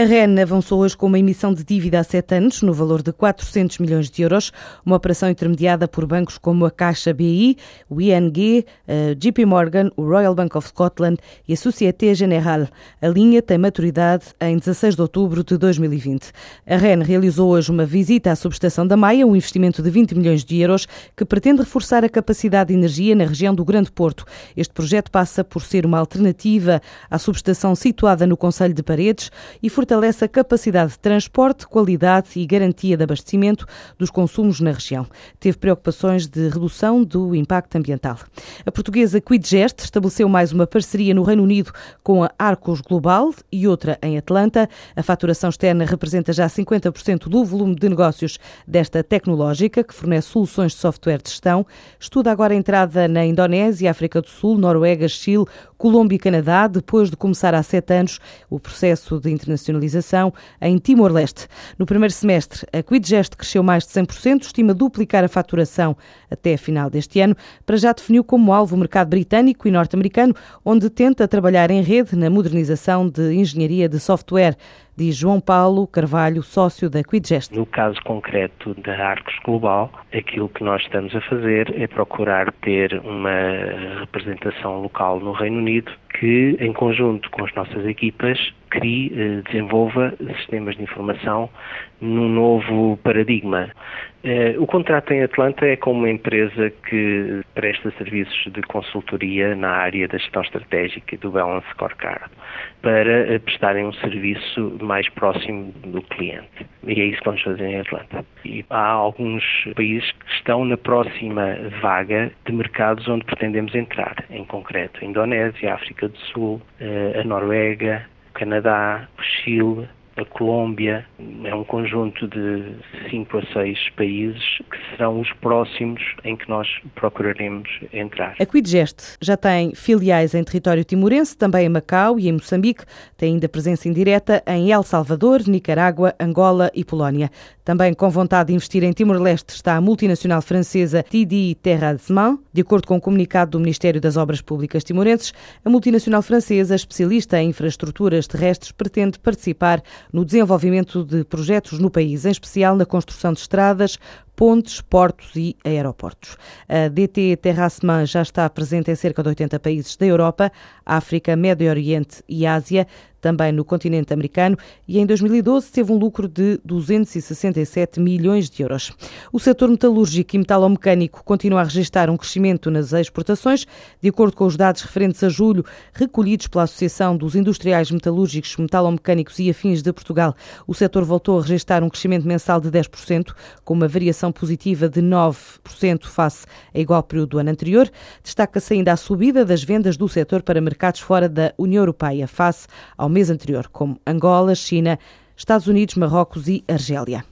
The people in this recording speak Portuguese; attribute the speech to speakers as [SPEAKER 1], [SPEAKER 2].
[SPEAKER 1] A REN avançou hoje com uma emissão de dívida a sete anos, no valor de 400 milhões de euros, uma operação intermediada por bancos como a Caixa BI, o ING, a JP Morgan, o Royal Bank of Scotland e a Société Générale. A linha tem maturidade em 16 de outubro de 2020. A REN realizou hoje uma visita à subestação da Maia, um investimento de 20 milhões de euros que pretende reforçar a capacidade de energia na região do Grande Porto. Este projeto passa por ser uma alternativa à subestação situada no Conselho de Paredes e fortalece a capacidade de transporte, qualidade e garantia de abastecimento dos consumos na região. Teve preocupações de redução do impacto ambiental. A portuguesa Quidgest estabeleceu mais uma parceria no Reino Unido com a Arcos Global e outra em Atlanta. A faturação externa representa já 50% do volume de negócios desta tecnológica, que fornece soluções de software de gestão. Estuda agora a entrada na Indonésia, África do Sul, Noruega, Chile, Colômbia e Canadá, depois de começar há sete anos o processo de internacionalização em Timor-Leste. No primeiro semestre, a Quidgest cresceu mais de 100%, estima duplicar a faturação até a final deste ano. Para já definiu como alvo o mercado britânico e norte-americano, onde tenta trabalhar em rede na modernização de engenharia de software diz João Paulo Carvalho, sócio da Quidgest.
[SPEAKER 2] No caso concreto da Arcos Global, aquilo que nós estamos a fazer é procurar ter uma representação local no Reino Unido que, em conjunto com as nossas equipas, crie, eh, desenvolva sistemas de informação num novo paradigma. Eh, o contrato em Atlanta é com uma empresa que presta serviços de consultoria na área da gestão estratégica e do Balance Scorecard para eh, prestarem um serviço mais próximo do cliente. E é isso que vamos fazer em Atlanta. E há alguns países que estão na próxima vaga de mercados onde pretendemos entrar, em concreto a Indonésia, a África do Sul, a Noruega, Canadá, Chile, a Colômbia, é um conjunto de cinco a seis países que serão os próximos em que nós procuraremos entrar.
[SPEAKER 1] A Quidgest já tem filiais em território timorense, também em Macau e em Moçambique, tem ainda presença indireta em El Salvador, Nicarágua, Angola e Polónia. Também com vontade de investir em Timor-Leste está a multinacional francesa TD Terrassement. De acordo com o um comunicado do Ministério das Obras Públicas timorenses, a multinacional francesa, especialista em infraestruturas terrestres, pretende participar no desenvolvimento de projetos no país, em especial na construção de estradas, pontes, portos e aeroportos. A DT Terrassement já está presente em cerca de 80 países da Europa, África, Médio Oriente e Ásia, também no continente americano, e em 2012 teve um lucro de 267 milhões de euros. O setor metalúrgico e metalomecânico continua a registrar um crescimento nas exportações, de acordo com os dados referentes a julho, recolhidos pela Associação dos Industriais Metalúrgicos, Metalomecânicos e Afins de Portugal. O setor voltou a registrar um crescimento mensal de 10%, com uma variação variação positiva de 9% face a igual período do ano anterior. Destaca-se ainda a subida das vendas do setor para mercados fora da União Europeia face ao mês anterior, como Angola, China, Estados Unidos, Marrocos e Argélia.